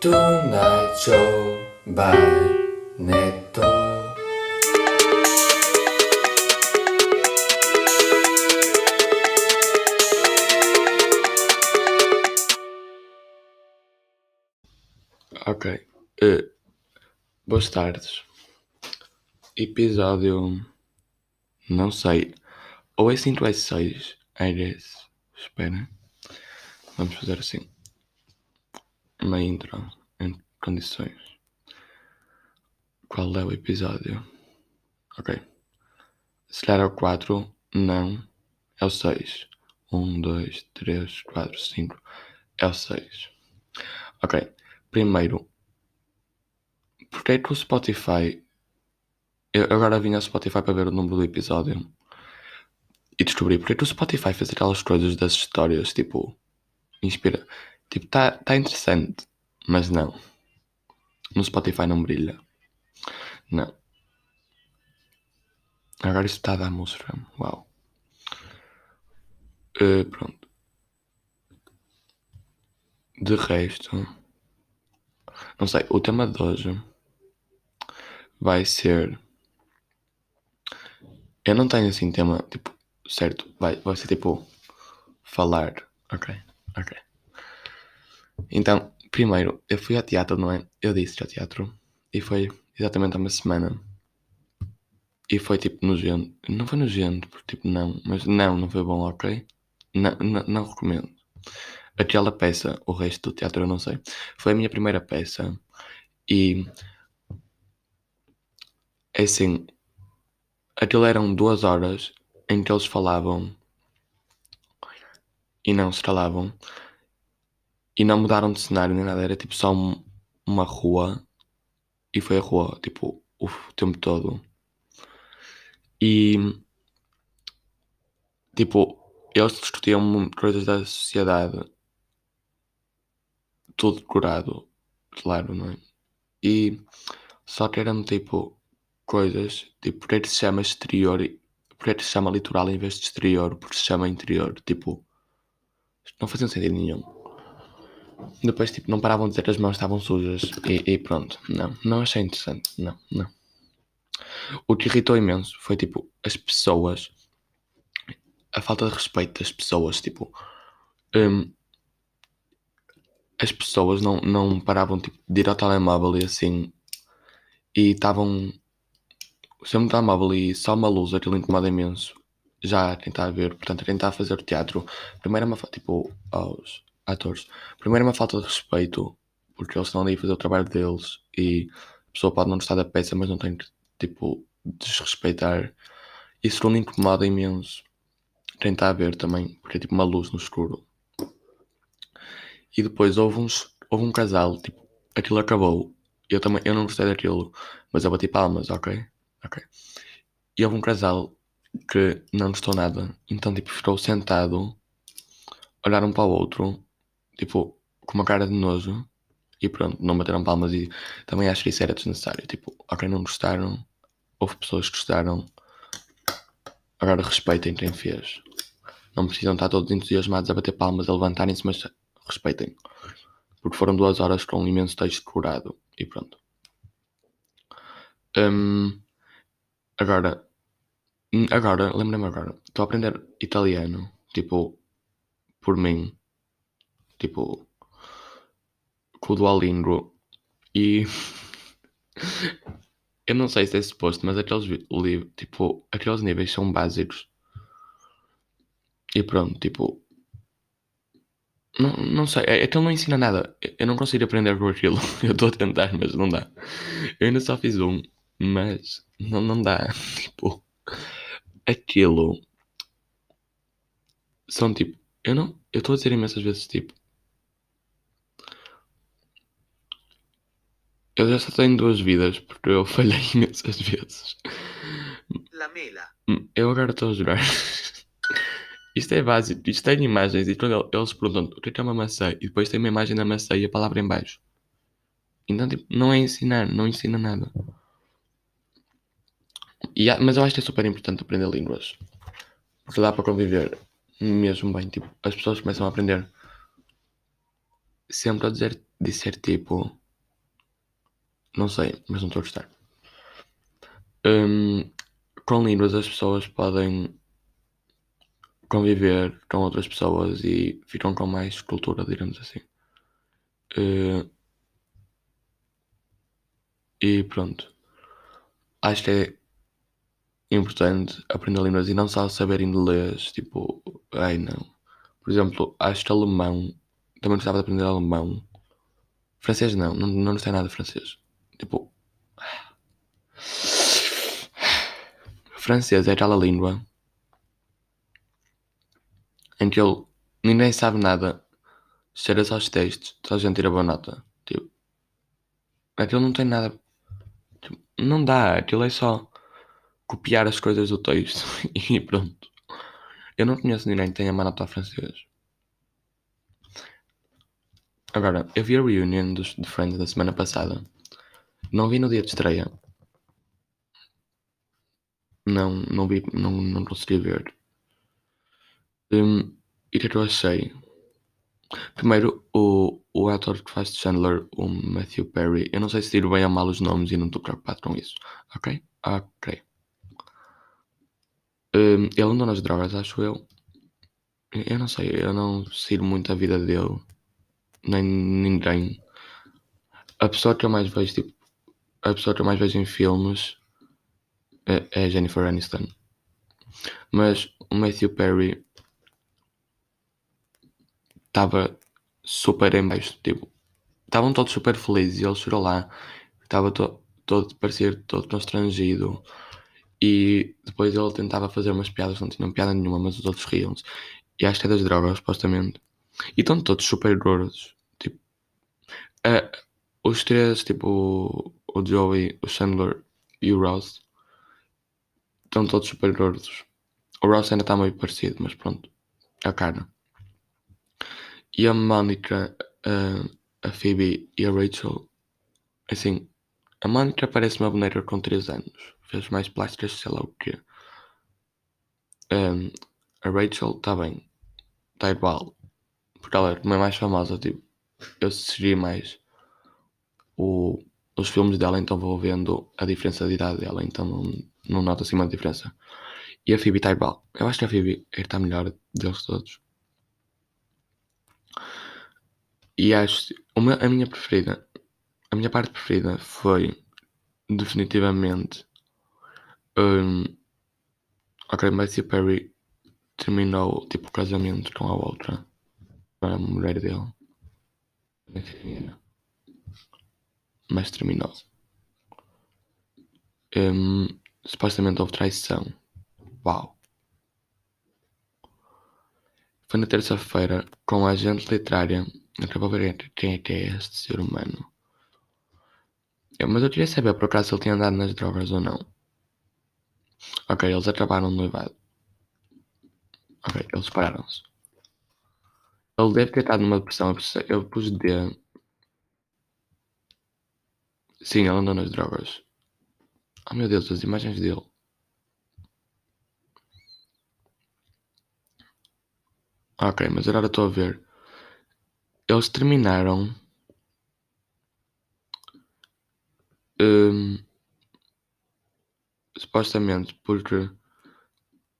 Tonight Show by Neto. Ok. eh, boas tardes. Episódio. Não sei. Ou é 5 ou é 6. I guess. Espera. Vamos fazer assim. Uma intro em condições. Qual é o episódio? Ok. Se calhar é o 4. Não. É o 6. 1, 2, 3, 4, 5. É o 6. Ok. Primeiro, porque é que o Spotify. Eu agora vim ao Spotify para ver o número do episódio e descobri porque é que o Spotify fez aquelas coisas das histórias, tipo. Inspira. Tipo, tá, tá interessante, mas não. No Spotify não brilha. Não. Agora isto está a dar música. Uau. Eh, pronto. De resto. Não sei, o tema de hoje vai ser. Eu não tenho assim tema, tipo, certo, vai, vai ser tipo falar. Ok, ok. Então, primeiro, eu fui ao teatro, não é? Eu disse ao teatro e foi exatamente há uma semana. E foi tipo nojento. Não foi nojento, porque tipo, não, mas não, não foi bom, ok? Não, não, não recomendo. Aquela peça, o resto do teatro eu não sei. Foi a minha primeira peça e é assim, aquilo eram duas horas em que eles falavam e não se calavam e não mudaram de cenário nem nada, era tipo só um- uma rua e foi a rua, tipo, o tempo todo. E tipo, eles discutiam coisas da sociedade tudo decorado, claro, não é? E só que eram tipo coisas, tipo, porque é que se chama exterior porque é que se chama litoral em vez de exterior, porque se chama interior, tipo, não fazia sentido nenhum. Depois, tipo, não paravam de dizer que as mãos estavam sujas. E, e pronto, não, não achei interessante, não, não. O que irritou imenso foi tipo as pessoas, a falta de respeito das pessoas, tipo, hum, as pessoas não, não paravam tipo, de ir ao telemóvel e assim e estavam sempre no telemóvel e só uma luz aquilo incomoda imenso. Já a tentar ver, portanto a tentar fazer o teatro. Primeiro é uma tipo aos atores primeiro é uma falta de respeito porque eles estão ali a fazer o trabalho deles e a pessoa pode não gostar da peça mas não tem que tipo desrespeitar e segundo incomoda imenso tentar ver também porque é tipo uma luz no escuro e depois houve, uns, houve um casal, tipo, aquilo acabou. Eu também, eu não gostei daquilo, mas eu bati palmas, ok? Ok. E houve um casal que não gostou nada, então, tipo, ficou sentado, olharam um para o outro, tipo, com uma cara de nojo, e pronto, não bateram palmas. E também acho que isso era desnecessário. Tipo, ok, não gostaram, houve pessoas que gostaram, agora respeitem quem fez. Não precisam estar todos entusiasmados a bater palmas, a levantarem-se, mas respeitem. Porque foram duas horas com um imenso texto curado. E pronto. Hum, agora, hum, agora, lembrei-me agora. Estou a aprender italiano. Tipo, por mim. Tipo, com o Duolingo. E. Eu não sei se é suposto, mas aqueles livros, tipo, aqueles níveis são básicos. E pronto, tipo, não, não sei, é, é que ele não ensina nada. Eu não consigo aprender com aquilo. Eu estou a tentar, mas não dá. Eu ainda só fiz um, mas não, não dá. Tipo, aquilo são tipo. Eu não. Eu estou a dizer imensas vezes tipo. Eu já só tenho duas vidas porque eu falhei imensas vezes. La mela. Hum, Eu agora estou a jurar. Isto é básico, isto tem imagens e quando eles perguntam o que é que é uma maçã e depois tem uma imagem da maçã e a palavra em baixo. Então, tipo, não é ensinar, não ensina nada. E há- mas eu acho que é super importante aprender línguas. Porque dá para conviver mesmo bem. Tipo, as pessoas começam a aprender sempre a dizer disser tipo. Não sei, mas não estou a gostar. Hum, com línguas as pessoas podem conviver com outras pessoas e ficam com mais cultura, digamos assim. Uh, e pronto. Acho que é importante aprender línguas e não só saber inglês, tipo, ai não. Por exemplo, acho que alemão, também gostava de aprender alemão. Francês não, não, não sei nada de francês. Tipo. Francês é aquela língua em que ele ninguém sabe nada, cheira só os textos, toda a gente tira boa nota. Tipo, aquilo não tem nada. Tipo, não dá, aquilo é só copiar as coisas do texto e pronto. Eu não conheço ninguém que tenha má nota francês. Agora, eu vi a reunion dos de Friends da semana passada. Não vi no dia de estreia. Não, não vi, não, não consegui ver. Um, e o que é que eu achei? Primeiro, o, o ator que faz Chandler, o Matthew Perry, eu não sei se tiro bem ou mal os nomes e não estou preocupado com isso. Ok? Ok. Um, ele andou nas drogas, acho eu. Eu não sei, eu não sigo muito a vida dele. Nem ninguém. A pessoa que eu mais vejo, tipo, a pessoa que eu mais vejo em filmes é, é Jennifer Aniston. Mas o Matthew Perry estava super em baixo, tipo, estavam todos super felizes e ele chorou lá, estava to, todo, parecia todo constrangido e depois ele tentava fazer umas piadas, não tinham piada nenhuma, mas os outros riam-se. E acho que é das drogas, supostamente. E estão todos super gordos. Tipo, uh, os três, tipo, o Joey, o Chandler e o Ross, estão todos super gordos. O Ross ainda está meio parecido, mas pronto, é a carne. E a Mónica, a, a Phoebe e a Rachel, assim, a Mónica parece uma boneca com 3 anos. Fez mais plásticas, sei lá o quê. Um, a Rachel está bem. Está igual. Porque ela é mais famosa, tipo. Eu segui mais o, os filmes dela, então vou vendo a diferença de idade dela, então não, não noto assim uma diferença. E a Phoebe está igual. Eu acho que a Phoebe é está melhor deles todos. E acho. Uma, a minha preferida. A minha parte preferida foi. Definitivamente. Um, ok, Matthew Perry terminou tipo o casamento com a outra. A mulher dele. Mas terminou. Um, supostamente houve traição. Uau. Foi na terça-feira, com a agente literária Acabou ver quem é que é este ser humano. Eu, mas eu queria saber por acaso se ele tinha andado nas drogas ou não. Ok, eles acabaram no noivado. Ok, eles separaram-se. Ele deve ter estado numa depressão. Eu pus D. Sim, ele andou nas drogas. Oh meu Deus, as imagens dele. Ok, mas agora estou a ver. Eles terminaram. Um, supostamente porque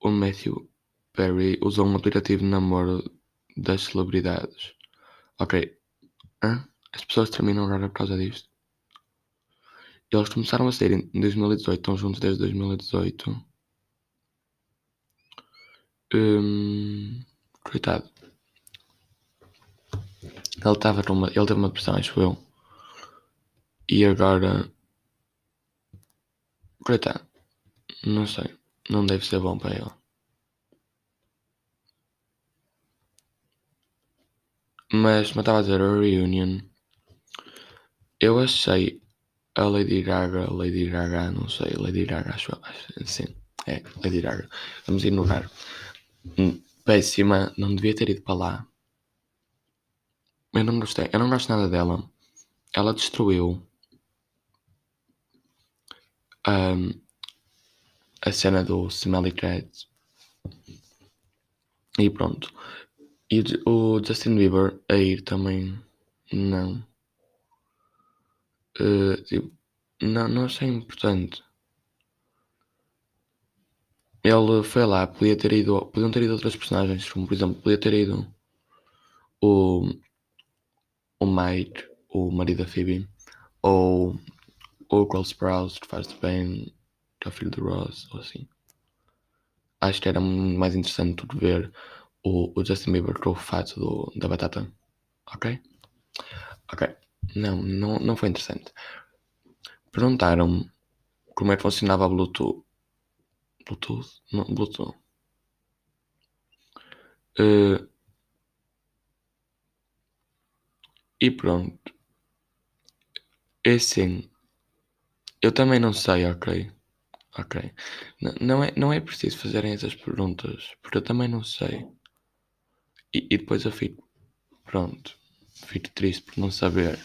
o Matthew Perry usou um aplicativo de namoro das celebridades. Ok. As pessoas terminam agora por causa disto. Eles começaram a sair em 2018, estão juntos desde 2018. Hum, coitado. Ele estava numa. Ele teve uma depressão, acho eu. E agora. Coitado. Não sei. Não deve ser bom para ele. Mas, como estava a dizer, a reunion. Eu achei a Lady Gaga, Lady Gaga, não sei, Lady Gaga, acho, sim, é, Lady Gaga. Vamos ignorar. Hum, péssima, não devia ter ido para lá. Eu não gostei. Eu não gosto nada dela. Ela destruiu um, a cena do Smelly Cat. E pronto. E o Justin Bieber a ir também. Não. Eh, tipo, não, não achei importante. Ele foi lá, podia ter ido. Podiam ter ido outras personagens, como por exemplo, podia ter ido o. O Mike, o marido da Phoebe, ou o Cole Sprouse, que faz de Ben, que é o filho do Ross, ou assim. Acho que era mais interessante de ver o, o Justin Bieber com o fato do, da batata. Ok? Ok. Não, não, não foi interessante. Perguntaram-me como é que funcionava a Bluetooth. Bluetooth? Não, Bluetooth. Eh, e pronto. É assim. Eu também não sei, ok? Ok. N- não, é, não é preciso fazerem essas perguntas, porque eu também não sei. E, e depois eu fico. Pronto. Fico triste por não saber.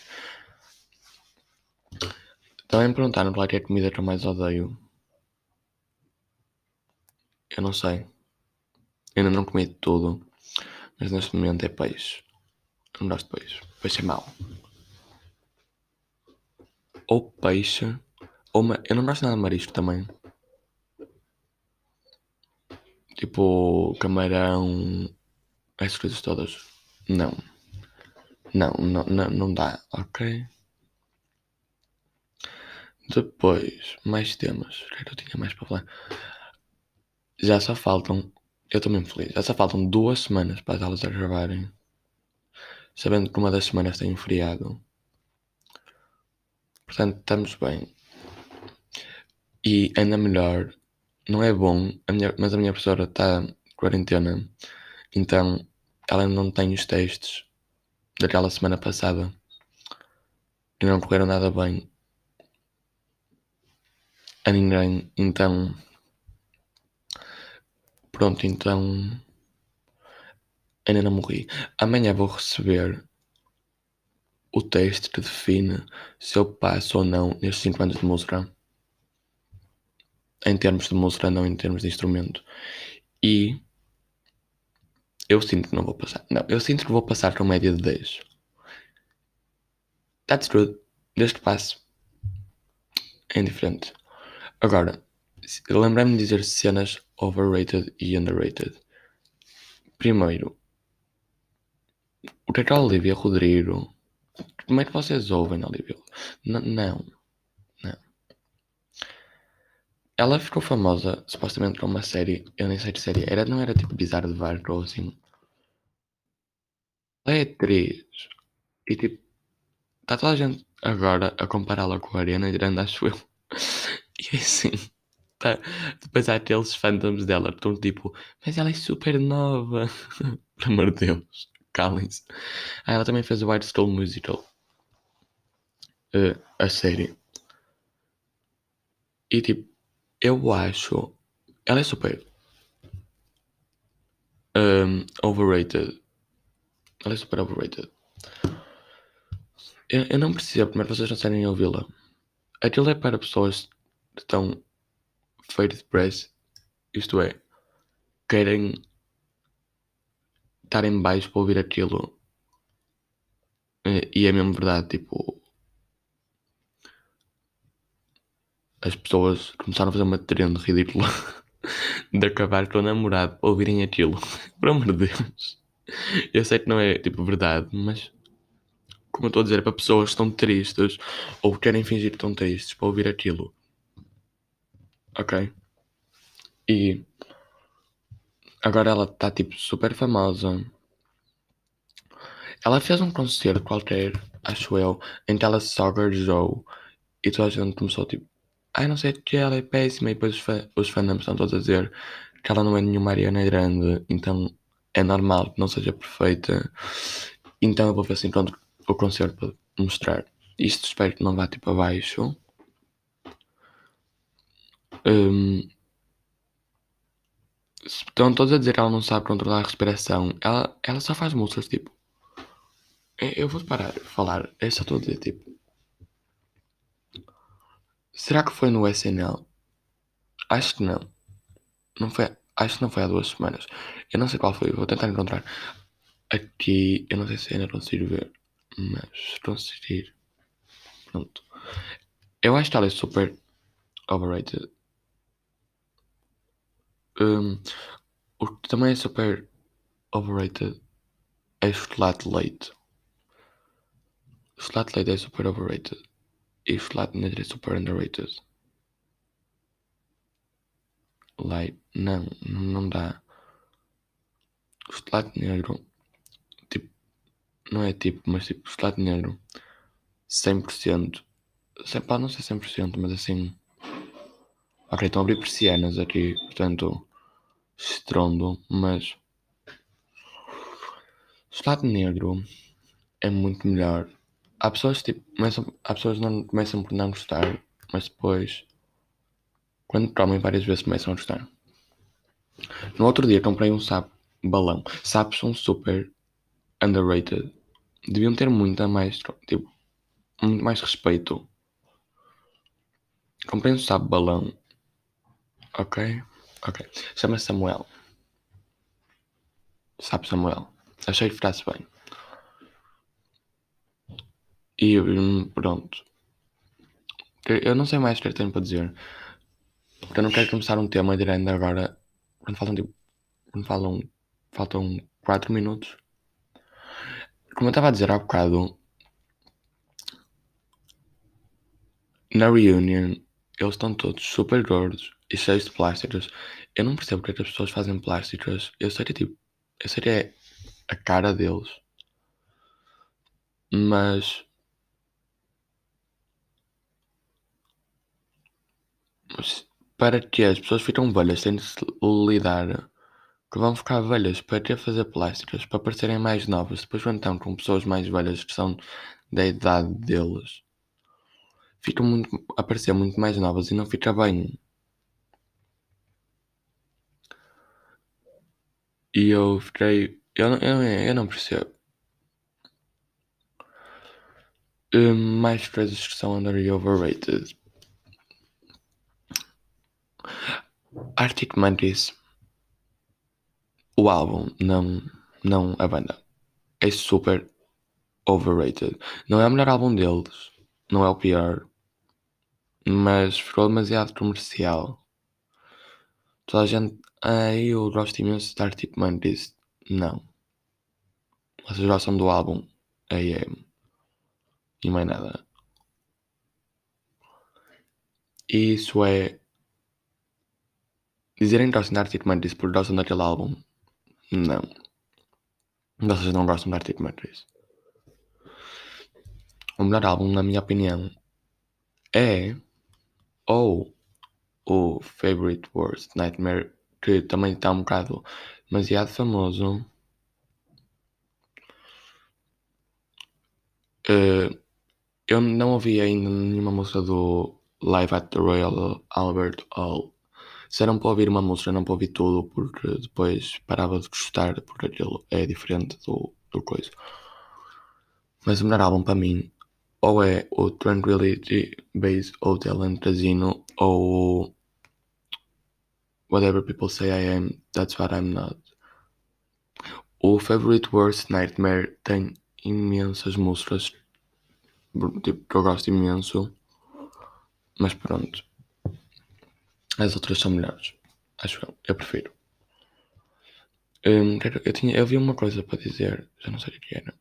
Também me perguntaram qual é a comida que eu mais odeio. Eu não sei. Ainda não comi tudo. Mas neste momento é peixe. Eu não gosto de peixe. Peixe é mau. Ou peixe. Ou ma... Eu não gosto nada de marisco também. Tipo camarão. Essas coisas todas. Não. Não, não, não, não dá. Ok. Depois, mais temas. O que é que eu tinha mais para falar? Já só faltam. Eu estou mesmo feliz. Já só faltam duas semanas para as aulas a gravarem. Sabendo que uma das semanas tem um feriado. Portanto, estamos bem. E ainda melhor, não é bom, a minha- mas a minha professora está quarentena. Então, ela não tem os testes daquela semana passada. E não correram nada bem a ninguém. Então, pronto, então ainda não morri. Amanhã vou receber o teste que define se eu passo ou não nestes 5 anos de música. Em termos de música, não em termos de instrumento. E eu sinto que não vou passar. Não, eu sinto que vou passar com média de 10. That's good. Desde que passe. É indiferente. Agora, lembrei-me de dizer cenas overrated e underrated. Primeiro, o que é que a Olivia Rodrigo. Como é que vocês ouvem Olivia? N-. Não. Ela ficou famosa supostamente com uma série. Eu nem sei de série. Era, não era tipo Bizarro de Barco ou assim. Ela é atriz. E tipo. Está toda a gente agora a compará-la com a Ariana Grande, acho eu. E assim. Tá. Depois há aqueles fandoms dela que estão tipo. Mas ela é super nova. Pelo amor de Deus. Calem-se. Ah, ela também fez o White Stone Musical. Eh, a série. E tipo. Eu acho. Ela é super. um, overrated. Ela é super overrated. Eu, eu não preciso, primeiro vocês não sabem ouvi-la. Aquilo é para pessoas que estão faded press, isto é, querem estar em baixo para ouvir aquilo. Eh, E é mesmo verdade, tipo. As pessoas começaram a fazer uma trend ridícula de acabar com o namorado ouvirem aquilo. Por amor de Deus. Eu sei que não é tipo verdade, mas como eu estou a dizer, é para pessoas que estão tristes ou querem fingir que estão tristes para ouvir aquilo. Ok? E agora ela está tipo super famosa. Ela fez um concerto qualquer, acho eu, em que ela só garjou e toda a gente começou tipo, ai não sei que ela é péssima e depois os, fã, os fandoms estão todos a dizer que ela não é nenhuma Ariana Grande, então é normal que não seja perfeita. Então eu vou ver se encontro o concerto para mostrar. Isto espero que não vá tipo abaixo. Se estão todos a dizer que ela não sabe controlar a respiração. Ela, ela só faz músicas tipo. Eu vou parar de falar. É só estou a dizer tipo. Será que foi no SNL? Acho que não. Não foi. Acho que não foi há duas semanas. Eu não sei qual foi. Vou tentar encontrar. Aqui. Eu não sei se ainda consigo ver. Mas se conseguir. Pronto. Eu acho que ela é super overrated. Um, o que também é super overrated é leite. Chocolate de leite é super overrated. Chocolate negro é super underrated. Like, não, não dá. Chocolate negro, tipo, não é tipo, mas tipo, chocolate negro, 100%. Sem, pá, não sei 100%, mas assim. Ok, estão a abrir persianas aqui, portanto, estrondo, mas. Chocolate negro é muito melhor. Há pessoas tipo, começam, há pessoas não começam por não gostar, mas depois, quando comem várias vezes, começam a gostar. No outro dia comprei um sapo balão. Sapos são super underrated. Deviam ter muita mais, tipo, muito mais respeito. Comprei um sapo balão. Ok? Ok. Chama-se Samuel. Sapo Samuel. Achei que ficasse bem. E hum, pronto. Eu não sei mais o que é que tenho para dizer. Porque eu não quero começar um tema direto agora. Quando faltam tipo. Quando falam. Faltam 4 minutos. Como eu estava a dizer há bocado. Na reunion, eles estão todos super gordos e cheios de plásticos. Eu não percebo porque é que as pessoas fazem plásticos. Eu sei que é tipo. Eu sei que é a cara deles. Mas. Para que as pessoas ficam velhas têm de lidar que vão ficar velhas para ter fazer plásticas para parecerem mais novas. Depois quando estão com pessoas mais velhas que são da idade deles, ficam muito, a parecer muito mais novas e não fica bem. E eu fiquei. Eu, eu, eu não percebo. Hum, mais coisas que são under e overrated. Arctic Monkeys. O álbum, não, não a banda. É super overrated. Não é o melhor álbum deles. Não é o pior. Mas ficou demasiado comercial. Toda a gente. Ah, eu gosto imenso de Arctic Monkeys. Não. Vocês gostam do álbum AM. E mais nada. Isso é. Dizerem que de Arctic Monkeys porque gostam daquele álbum. Não. Vocês não gostam de Arctic Monkeys. O melhor álbum, na minha opinião, é. Ou. O Favorite Worst Nightmare, que também está um bocado demasiado famoso. Uh, eu não ouvi ainda nenhuma música do Live at the Royal Albert Hall. Disseram para ouvir uma música, não para ouvir tudo, porque depois parava de gostar, porque aquilo é diferente do, do coisa. Mas o melhor álbum para mim, ou é o Tranquility Base Hotel and Casino, ou Whatever People Say I Am, That's What I'm Not. O Favorite Worst Nightmare tem imensas músicas tipo, que eu gosto imenso, mas pronto. As outras são melhores. Acho eu. Eu prefiro. Hum, eu, tinha, eu vi uma coisa para dizer, já não sei o que era.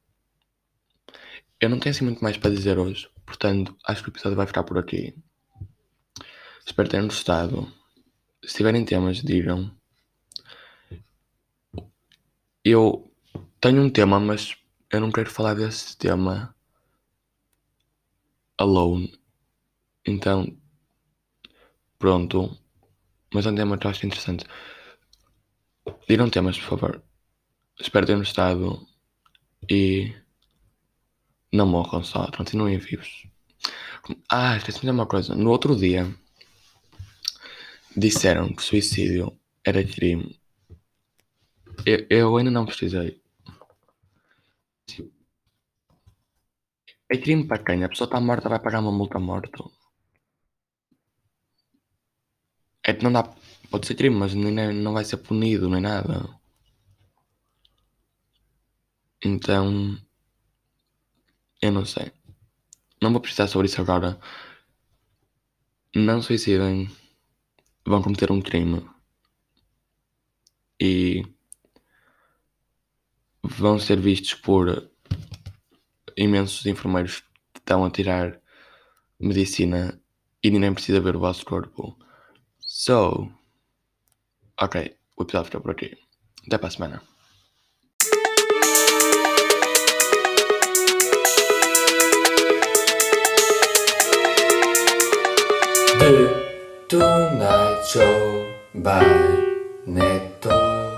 Eu não tenho assim muito mais para dizer hoje, portanto, acho que o episódio vai ficar por aqui. Espero terem gostado. Se tiverem temas, digam. Eu tenho um tema, mas eu não quero falar desse tema alone. Então, pronto. Mas é um tema que eu acho interessante. Digam temas, por favor. Espero terem gostado e não morram só, continuem vivos. Ah, esqueci-me de uma coisa. No outro dia disseram que suicídio era crime. Eu, eu ainda não precisei. É crime para quem? A pessoa está morta, vai pagar uma multa morto. É que não dá. Pode ser crime, mas nem, não vai ser punido nem nada. Então. Eu não sei. Não vou precisar sobre isso agora. não suicidem, vão cometer um crime e vão ser vistos por imensos enfermeiros que estão a tirar medicina e ninguém precisa ver o vosso corpo. So, ok, o episódio fica por aqui. Até para a semana. The Tonight Show by Neto.